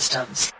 systems.